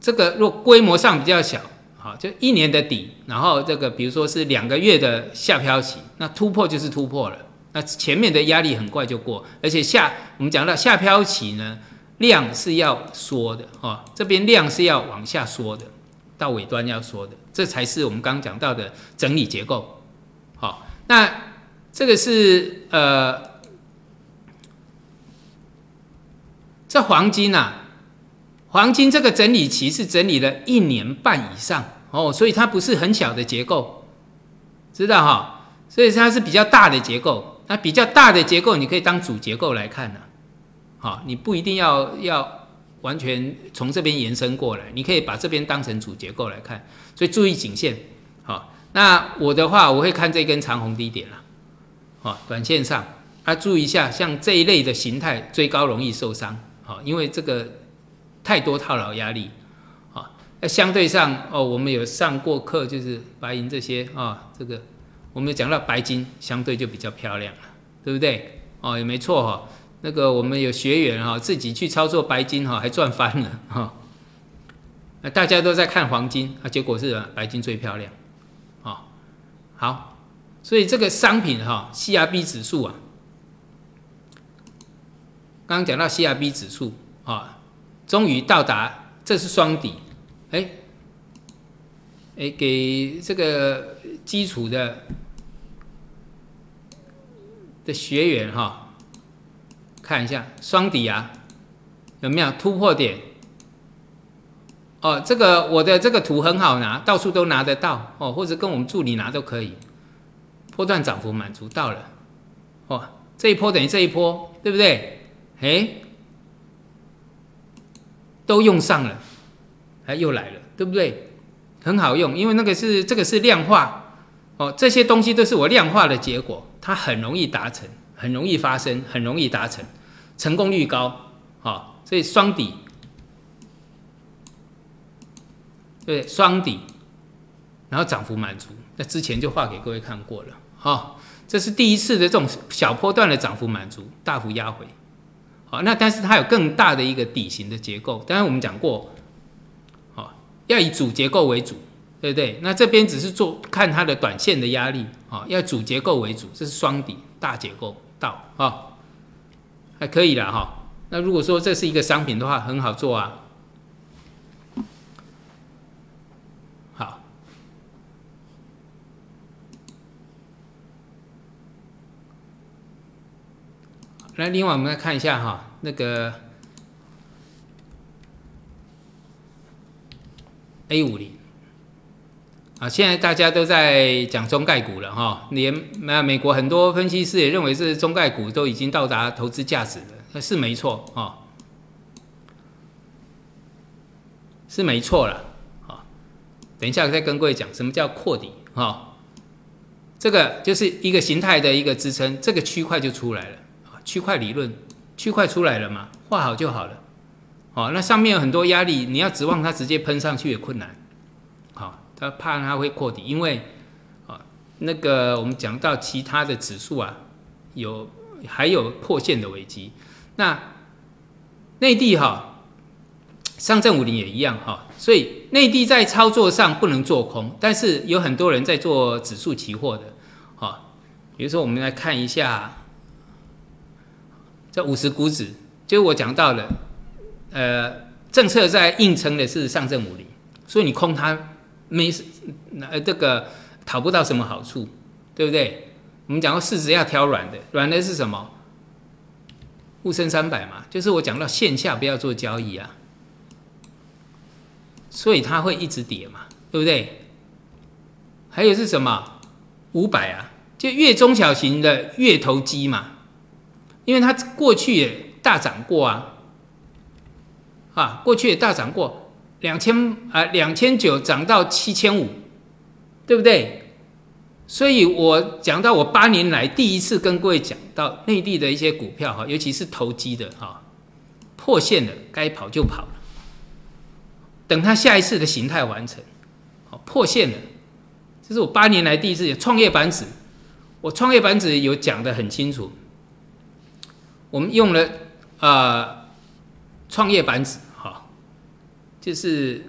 这个若规模上比较小，好就一年的底，然后这个比如说是两个月的下漂起，那突破就是突破了。那前面的压力很快就过，而且下我们讲到下漂起呢，量是要缩的哦，这边量是要往下缩的，到尾端要缩的，这才是我们刚讲到的整理结构。好，那这个是呃，这黄金啊，黄金这个整理期是整理了一年半以上哦，所以它不是很小的结构，知道哈？所以它是比较大的结构，那比较大的结构你可以当主结构来看呢，好，你不一定要要完全从这边延伸过来，你可以把这边当成主结构来看，所以注意颈线，好，那我的话我会看这根长红低点了。啊，短线上啊，注意一下，像这一类的形态追高容易受伤，好，因为这个太多套牢压力，那相对上哦，我们有上过课，就是白银这些啊，这个我们讲到白金相对就比较漂亮了，对不对？哦，也没错哈，那个我们有学员哈，自己去操作白金哈，还赚翻了哈，那大家都在看黄金啊，结果是白金最漂亮，啊，好。所以这个商品哈，CRB 指数啊，刚刚讲到 CRB 指数啊，终于到达，这是双底，哎，哎，给这个基础的的学员哈，看一下双底啊，有没有突破点？哦，这个我的这个图很好拿，到处都拿得到哦，或者跟我们助理拿都可以。波段涨幅满足到了，哦，这一波等于这一波，对不对？哎，都用上了，哎，又来了，对不对？很好用，因为那个是这个是量化，哦，这些东西都是我量化的结果，它很容易达成，很容易发生，很容易达成，成功率高，好，所以双底，对，双底，然后涨幅满足，那之前就画给各位看过了。好，这是第一次的这种小波段的涨幅满足，大幅压回。好，那但是它有更大的一个底型的结构。当然我们讲过，要以主结构为主，对不对？那这边只是做看它的短线的压力，啊，要主结构为主，这是双底大结构到，啊，还可以了哈。那如果说这是一个商品的话，很好做啊。好来，另外我们来看一下哈，那个 A 五零啊，现在大家都在讲中概股了哈，连美美国很多分析师也认为是中概股都已经到达投资价值了，那是没错啊，是没错了啊。等一下再跟各位讲什么叫扩底哈，这个就是一个形态的一个支撑，这个区块就出来了啊。区块理论，区块出来了嘛？画好就好了。哦，那上面有很多压力，你要指望它直接喷上去也困难。好，他怕它会扩底，因为啊，那个我们讲到其他的指数啊，有还有破线的危机。那内地哈，上证五零也一样哈，所以内地在操作上不能做空，但是有很多人在做指数期货的。好，比如说我们来看一下。这五十股指，就我讲到了，呃，政策在硬撑的是上证五零，所以你空它没呃这个讨不到什么好处，对不对？我们讲过市值要挑软的，软的是什么？沪深三百嘛，就是我讲到线下不要做交易啊，所以它会一直跌嘛，对不对？还有是什么？五百啊，就越中小型的越投机嘛。因为它过去也大涨过啊，啊，过去也大涨过，两千啊两千九涨到七千五，对不对？所以我讲到我八年来第一次跟各位讲到内地的一些股票哈，尤其是投机的哈，破线了该跑就跑了，等它下一次的形态完成，好破线了，这是我八年来第一次创业板指，我创业板指有讲的很清楚。我们用了啊创业板指，就是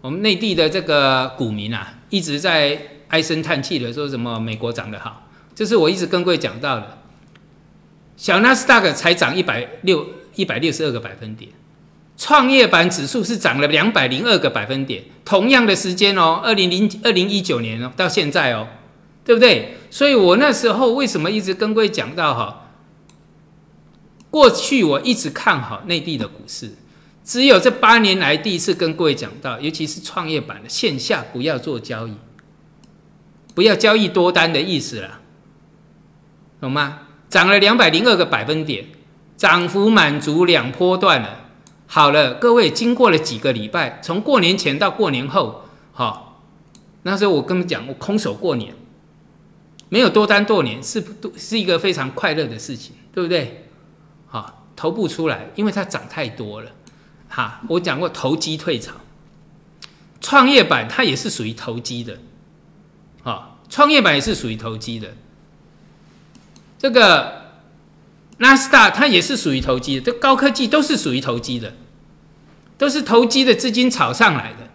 我们内地的这个股民啊，一直在唉声叹气的说什么美国涨得好，这是我一直跟各位讲到的。小纳斯达克才涨一百六一百六十二个百分点，创业板指数是涨了两百零二个百分点，同样的时间哦，二零零二零一九年哦到现在哦，对不对？所以我那时候为什么一直跟各位讲到哈，过去我一直看好内地的股市，只有这八年来第一次跟各位讲到，尤其是创业板的线下不要做交易，不要交易多单的意思了，懂吗？涨了两百零二个百分点，涨幅满足两波段了。好了，各位，经过了几个礼拜，从过年前到过年后，好，那时候我跟你们讲，我空手过年，没有多单过年是是一个非常快乐的事情，对不对？好，投不出来，因为它涨太多了。哈，我讲过投机退潮，创业板它也是属于投机的，啊，创业板也是属于投机的，这个。纳斯达它也是属于投机的，这高科技都是属于投机的，都是投机的资金炒上来的，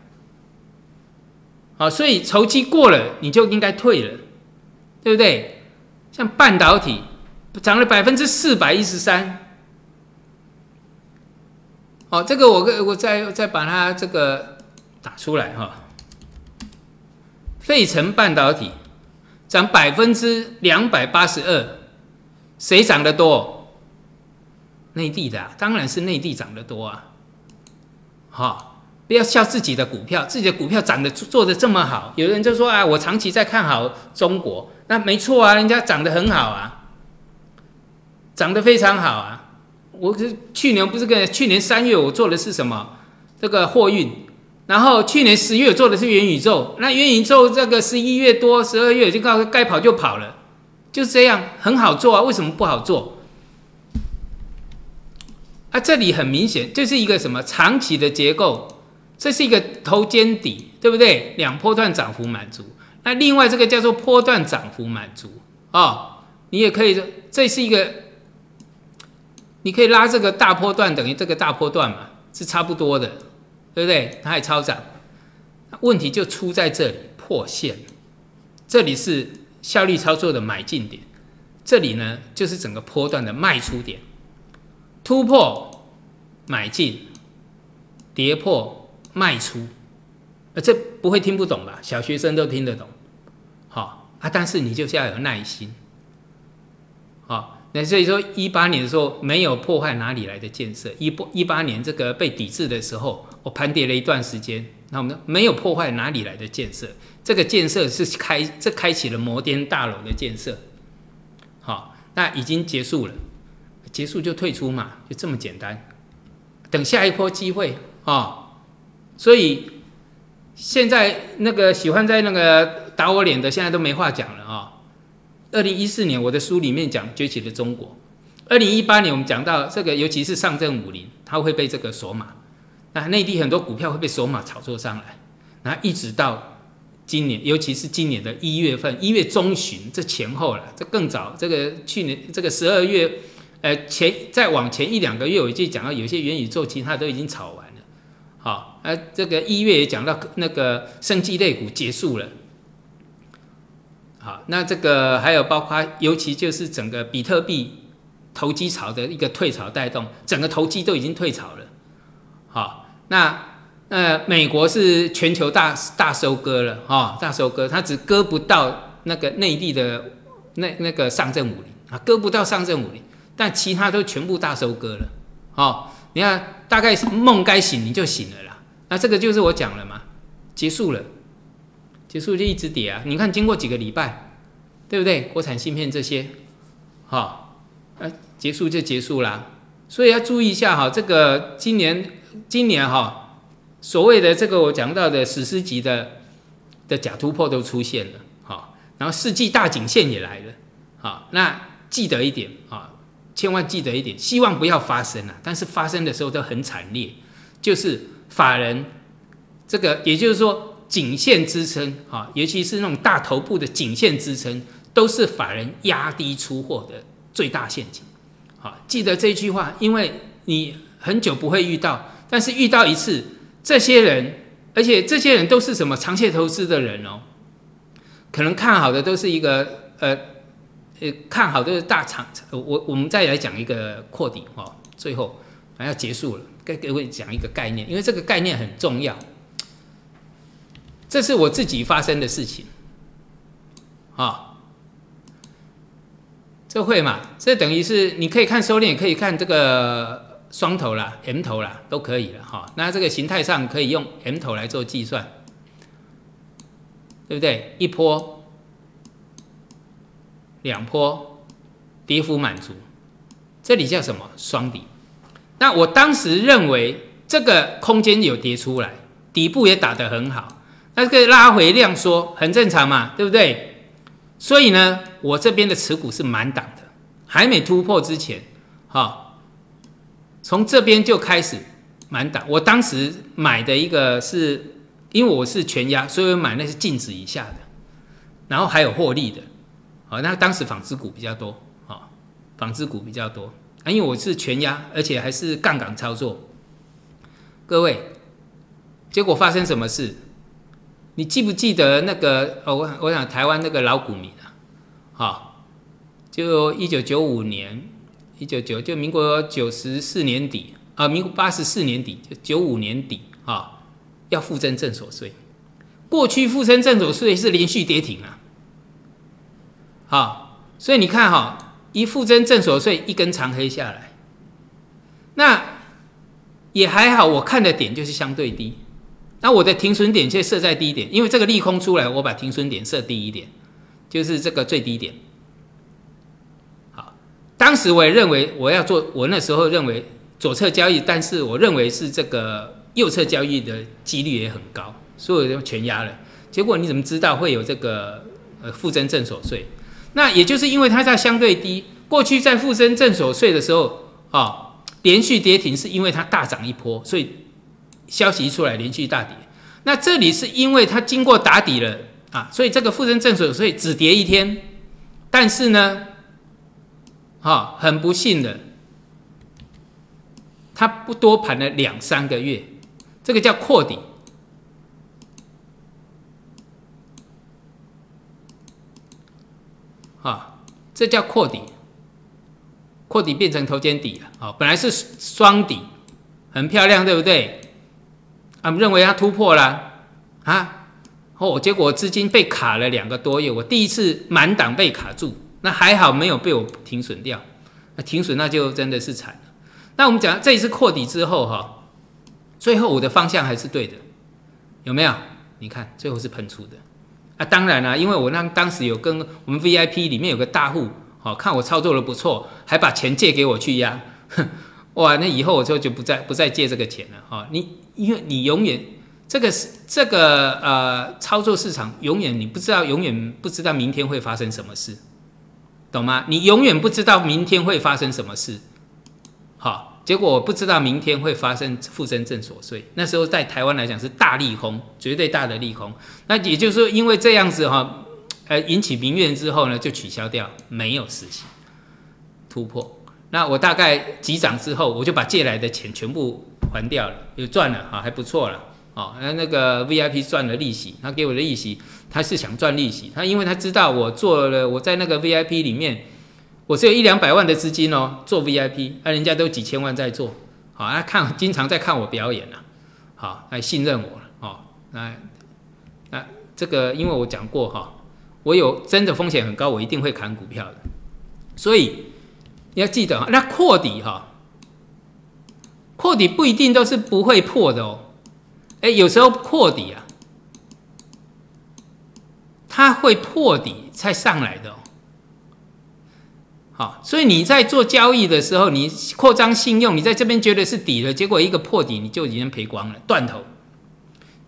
好，所以投机过了你就应该退了，对不对？像半导体涨了百分之四百一十三，好，这个我我再再把它这个打出来哈，费城半导体涨百分之两百八十二。谁涨得多？内地的，当然是内地涨得多啊！好，不要笑自己的股票，自己的股票涨得做的这么好。有人就说啊，我长期在看好中国，那没错啊，人家涨得很好啊，涨得非常好啊。我是去年不是跟去年三月我做的是什么？这个货运，然后去年十月做的是元宇宙，那元宇宙这个十一月多、十二月就告诉该跑就跑了。就是这样，很好做啊，为什么不好做？啊，这里很明显，这是一个什么长期的结构，这是一个头肩底，对不对？两波段涨幅满足。那另外这个叫做波段涨幅满足啊，你也可以，这是一个，你可以拉这个大波段等于这个大波段嘛，是差不多的，对不对？它也超涨，问题就出在这里破线，这里是。效率操作的买进点，这里呢就是整个波段的卖出点，突破买进，跌破卖出，呃，这不会听不懂吧？小学生都听得懂，好啊，但是你就是要有耐心，好，那所以说一八年的时候没有破坏哪里来的建设？一八一八年这个被抵制的时候，我盘跌了一段时间，那我们没有破坏哪里来的建设？这个建设是开，这开启了摩天大楼的建设，好，那已经结束了，结束就退出嘛，就这么简单，等下一波机会啊，所以现在那个喜欢在那个打我脸的，现在都没话讲了啊。二零一四年我的书里面讲崛起的中国，二零一八年我们讲到这个，尤其是上证五零，它会被这个锁码，那内地很多股票会被锁码炒作上来，然后一直到。今年，尤其是今年的一月份，一月中旬这前后了，这更早。这个去年这个十二月，呃，前再往前一两个月，我就讲到有些元宇宙，其他都已经炒完了。好，呃，这个一月也讲到那个生机类股结束了。好，那这个还有包括，尤其就是整个比特币投机潮的一个退潮带动，整个投机都已经退潮了。好，那。呃，美国是全球大大收割了哈，大收割，它只割不到那个内地的那那个上证五零啊，割不到上证五零，但其他都全部大收割了，好，你看大概梦该醒你就醒了啦，那这个就是我讲了嘛，结束了，结束就一直跌啊，你看经过几个礼拜，对不对？国产芯片这些，好，呃，结束就结束啦，所以要注意一下哈，这个今年今年哈。所谓的这个我讲到的史诗级的的假突破都出现了，哈，然后世纪大颈线也来了，好，那记得一点啊，千万记得一点，希望不要发生啊，但是发生的时候都很惨烈，就是法人这个，也就是说颈线支撑啊，尤其是那种大头部的颈线支撑，都是法人压低出货的最大陷阱，好，记得这句话，因为你很久不会遇到，但是遇到一次。这些人，而且这些人都是什么长线投资的人哦？可能看好的都是一个呃呃，看好都是大长。我我们再来讲一个扩底哦，最后要结束了，给各位讲一个概念，因为这个概念很重要。这是我自己发生的事情啊。这会嘛？这等于是你可以看收敛，也可以看这个双头啦、M 头啦，都可以了哈。那这个形态上可以用 M 头来做计算，对不对？一波、两波，跌幅满足，这里叫什么？双底。那我当时认为这个空间有跌出来，底部也打得很好，那个拉回量缩很正常嘛，对不对？所以呢，我这边的持股是满档的，还没突破之前，哈，从这边就开始满档。我当时买的一个是，因为我是全压，所以我买那是净值以下的，然后还有获利的，好，那当时纺织股比较多，啊，纺织股比较多啊，因为我是全压，而且还是杠杆操作。各位，结果发生什么事？你记不记得那个？哦，我我想台湾那个老股民啊，好，就一九九五年，一九九就民国九十四年底啊，民国八十四年底，就九五年底啊，要复征正所税。过去复征正所税是连续跌停啊，好，所以你看哈，一复征正所税一根长黑下来，那也还好，我看的点就是相对低。那我的停损点却设在低点，因为这个利空出来，我把停损点设低一点，就是这个最低点。好，当时我也认为我要做，我那时候认为左侧交易，但是我认为是这个右侧交易的几率也很高，所以就全压了。结果你怎么知道会有这个呃负增正所税？那也就是因为它在相对低，过去在负增正所税的时候啊，连续跌停是因为它大涨一波，所以。消息一出来，连续大跌。那这里是因为它经过打底了啊，所以这个富深正所以只跌一天。但是呢，哈，很不幸的，它不多盘了两三个月，这个叫扩底。啊，这叫扩底，扩底变成头肩底了。啊，本来是双底，很漂亮，对不对？啊，认为它突破了啊，哦，结果资金被卡了两个多月，我第一次满档被卡住，那还好没有被我停损掉，那停损那就真的是惨了。那我们讲这一次扩底之后哈，最后我的方向还是对的，有没有？你看最后是喷出的啊，当然了，因为我那当时有跟我们 VIP 里面有个大户，好看我操作的不错，还把钱借给我去压，哼哇，那以后我就就不再不再借这个钱了哈，你。因为你永远这个是这个呃操作市场，永远你不知道，永远不知道明天会发生什么事，懂吗？你永远不知道明天会发生什么事，好，结果我不知道明天会发生负增正所税，那时候在台湾来讲是大利空，绝对大的利空。那也就是说，因为这样子哈，呃引起民怨之后呢，就取消掉，没有实行突破。那我大概急涨之后，我就把借来的钱全部。还掉了，有赚了哈，还不错了哦。那那个 VIP 赚了利息，他给我的利息，他是想赚利息。他因为他知道我做了，我在那个 VIP 里面，我只有一两百万的资金哦，做 VIP，那人家都几千万在做，好，他看经常在看我表演啊，好，来信任我了哦。那那这个，因为我讲过哈，我有真的风险很高，我一定会砍股票的，所以你要记得啊，那扩底哈。破底不一定都是不会破的哦，哎，有时候破底啊，它会破底才上来的哦。好，所以你在做交易的时候，你扩张信用，你在这边觉得是底了，结果一个破底你就已经赔光了，断头，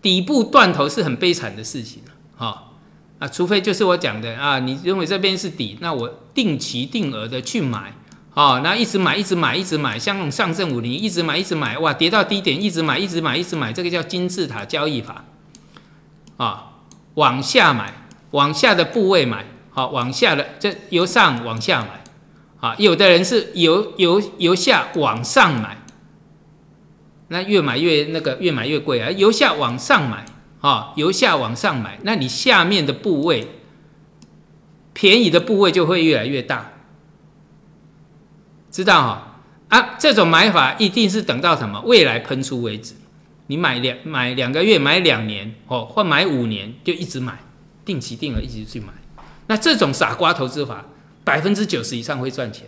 底部断头是很悲惨的事情哈啊，除非就是我讲的啊，你认为这边是底，那我定期定额的去买。哦，那一直买，一直买，一直买，像上证五零一直买，一直买，哇，跌到低点一直买，一直买，一直买，这个叫金字塔交易法，啊，往下买，往下的部位买，好，往下的这由上往下买，啊，有的人是由由由下往上买，那越买越那个越买越贵啊，由下往上买，啊，由下往上买，那你下面的部位便宜的部位就会越来越大。知道哈？啊，这种买法一定是等到什么？未来喷出为止。你买两买两个月，买两年哦，或买五年，就一直买，定期定额一直去买。那这种傻瓜投资法百分之九十以上会赚钱，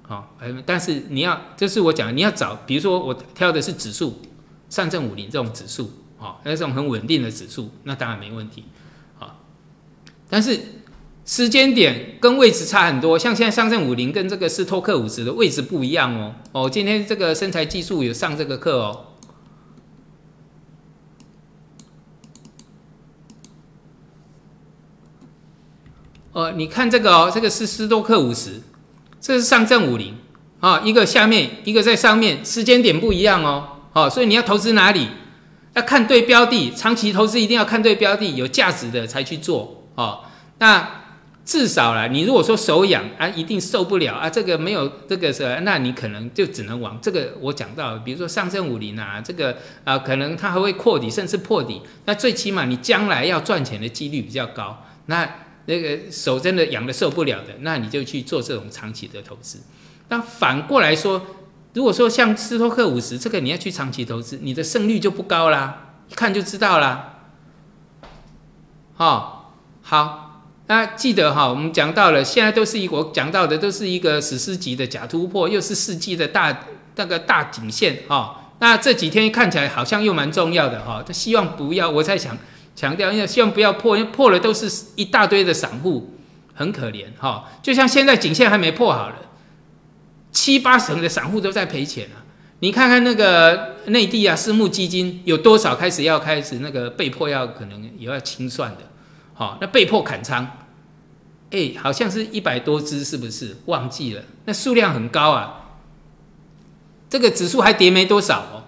好，但是你要，这是我讲，你要找，比如说我挑的是指数，上证五零这种指数，好，那种很稳定的指数，那当然没问题，好，但是时间点跟位置差很多，像现在上证五零跟这个斯托克五十的位置不一样哦，哦，今天这个身材技术有上这个课哦。哦，你看这个哦，这个是斯托克五十，这是上证五零啊，一个下面，一个在上面，时间点不一样哦，哦，所以你要投资哪里，要看对标的，长期投资一定要看对标的，有价值的才去做哦。那至少啦，你如果说手痒啊，一定受不了啊，这个没有这个是，那你可能就只能往这个我讲到，比如说上证五零啊，这个啊，可能它还会扩底，甚至破底，那最起码你将来要赚钱的几率比较高，那。那个手真的痒的受不了的，那你就去做这种长期的投资。那反过来说，如果说像斯托克五十这个，你要去长期投资，你的胜率就不高啦，一看就知道啦。好，好，那记得哈，我们讲到了，现在都是一我讲到的都是一个史诗级的假突破，又是世纪的大那个大颈线哈。那这几天看起来好像又蛮重要的哈，他希望不要，我在想。强调，要希望不要破，因为破了都是一大堆的散户，很可怜哈。就像现在颈线还没破好了，七八成的散户都在赔钱啊。你看看那个内地啊，私募基金有多少开始要开始那个被迫要可能也要清算的，好，那被迫砍仓，哎，好像是一百多只，是不是？忘记了，那数量很高啊。这个指数还跌没多少哦。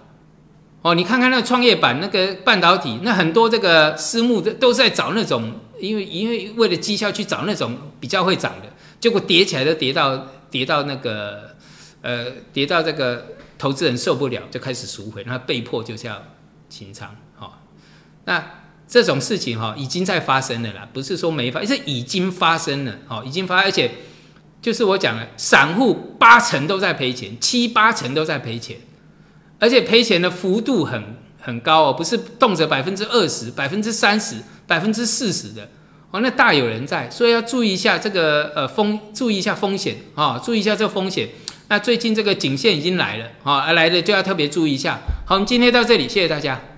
哦，你看看那个创业板那个半导体，那很多这个私募的都在找那种，因为因为为了绩效去找那种比较会涨的，结果跌起来都跌到跌到那个呃跌到这个投资人受不了，就开始赎回，那被迫就是要清仓。哈，那这种事情哈已经在发生了啦，不是说没发，是已经发生了。哦，已经发，而且就是我讲了，散户八成都在赔钱，七八成都在赔钱。而且赔钱的幅度很很高哦，不是动辄百分之二十、百分之三十、百分之四十的哦，那大有人在，所以要注意一下这个呃风，注意一下风险啊，注意一下这风险。那最近这个颈线已经来了啊，来了就要特别注意一下。好，我们今天到这里，谢谢大家。